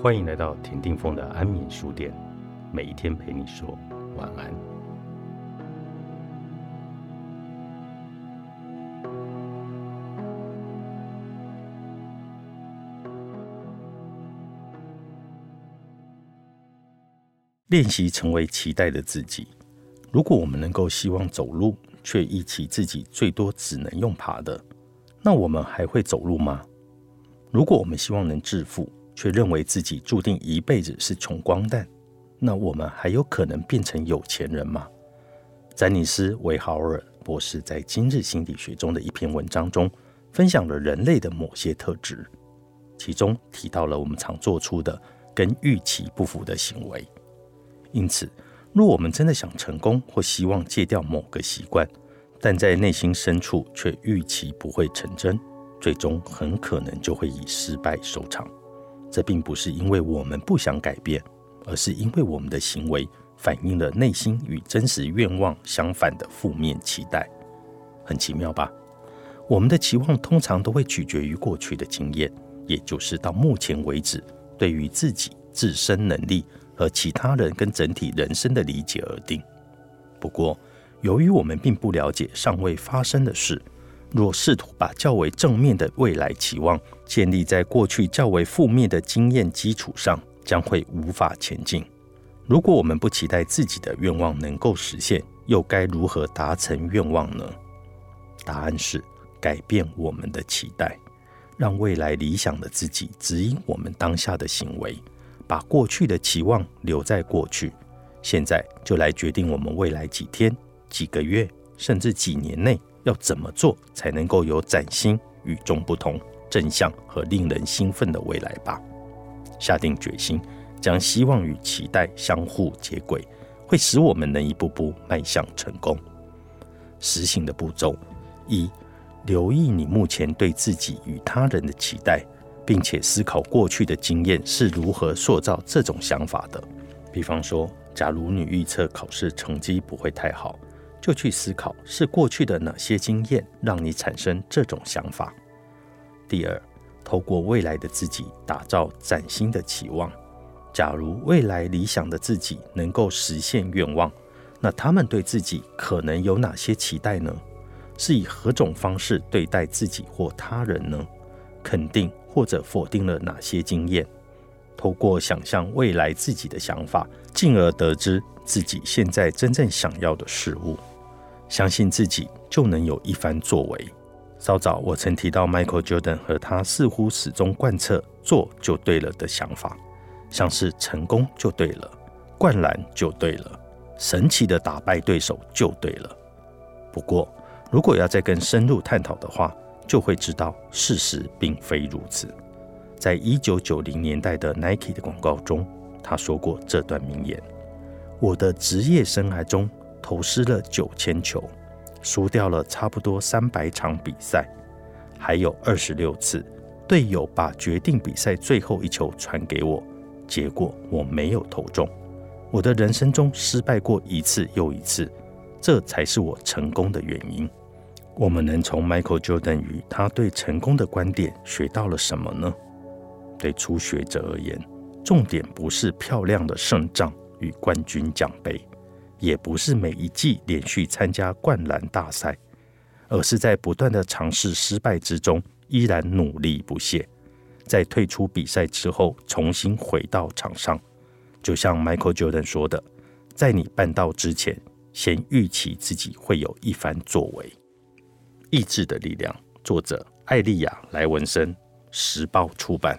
欢迎来到田定峰的安眠书店，每一天陪你说晚安。练习成为期待的自己。如果我们能够希望走路，却忆起自己最多只能用爬的，那我们还会走路吗？如果我们希望能致富，却认为自己注定一辈子是穷光蛋，那我们还有可能变成有钱人吗？詹尼斯·维豪尔博士在《今日心理学》中的一篇文章中，分享了人类的某些特质，其中提到了我们常做出的跟预期不符的行为。因此，若我们真的想成功或希望戒掉某个习惯，但在内心深处却预期不会成真，最终很可能就会以失败收场。这并不是因为我们不想改变，而是因为我们的行为反映了内心与真实愿望相反的负面期待。很奇妙吧？我们的期望通常都会取决于过去的经验，也就是到目前为止对于自己自身能力和其他人跟整体人生的理解而定。不过，由于我们并不了解尚未发生的事。若试图把较为正面的未来期望建立在过去较为负面的经验基础上，将会无法前进。如果我们不期待自己的愿望能够实现，又该如何达成愿望呢？答案是改变我们的期待，让未来理想的自己指引我们当下的行为，把过去的期望留在过去。现在就来决定我们未来几天、几个月，甚至几年内。要怎么做才能够有崭新、与众不同、正向和令人兴奋的未来吧？下定决心，将希望与期待相互接轨，会使我们能一步步迈向成功。实行的步骤一：留意你目前对自己与他人的期待，并且思考过去的经验是如何塑造这种想法的。比方说，假如你预测考试成绩不会太好。就去思考是过去的哪些经验让你产生这种想法。第二，透过未来的自己打造崭新的期望。假如未来理想的自己能够实现愿望，那他们对自己可能有哪些期待呢？是以何种方式对待自己或他人呢？肯定或者否定了哪些经验？透过想象未来自己的想法，进而得知自己现在真正想要的事物。相信自己就能有一番作为。稍早我曾提到 Michael Jordan 和他似乎始终贯彻“做就对了”的想法，像是成功就对了，灌篮就对了，神奇的打败对手就对了。不过，如果要再更深入探讨的话，就会知道事实并非如此。在一九九零年代的 Nike 的广告中，他说过这段名言：“我的职业生涯中。”投失了九千球，输掉了差不多三百场比赛，还有二十六次队友把决定比赛最后一球传给我，结果我没有投中。我的人生中失败过一次又一次，这才是我成功的原因。我们能从 Michael Jordan 与他对成功的观点学到了什么呢？对初学者而言，重点不是漂亮的胜仗与冠军奖杯。也不是每一季连续参加灌篮大赛，而是在不断的尝试失败之中，依然努力不懈，在退出比赛之后重新回到场上。就像 Michael Jordan 说的：“在你办到之前，先预期自己会有一番作为。”意志的力量，作者艾丽亚·莱文森，时报出版。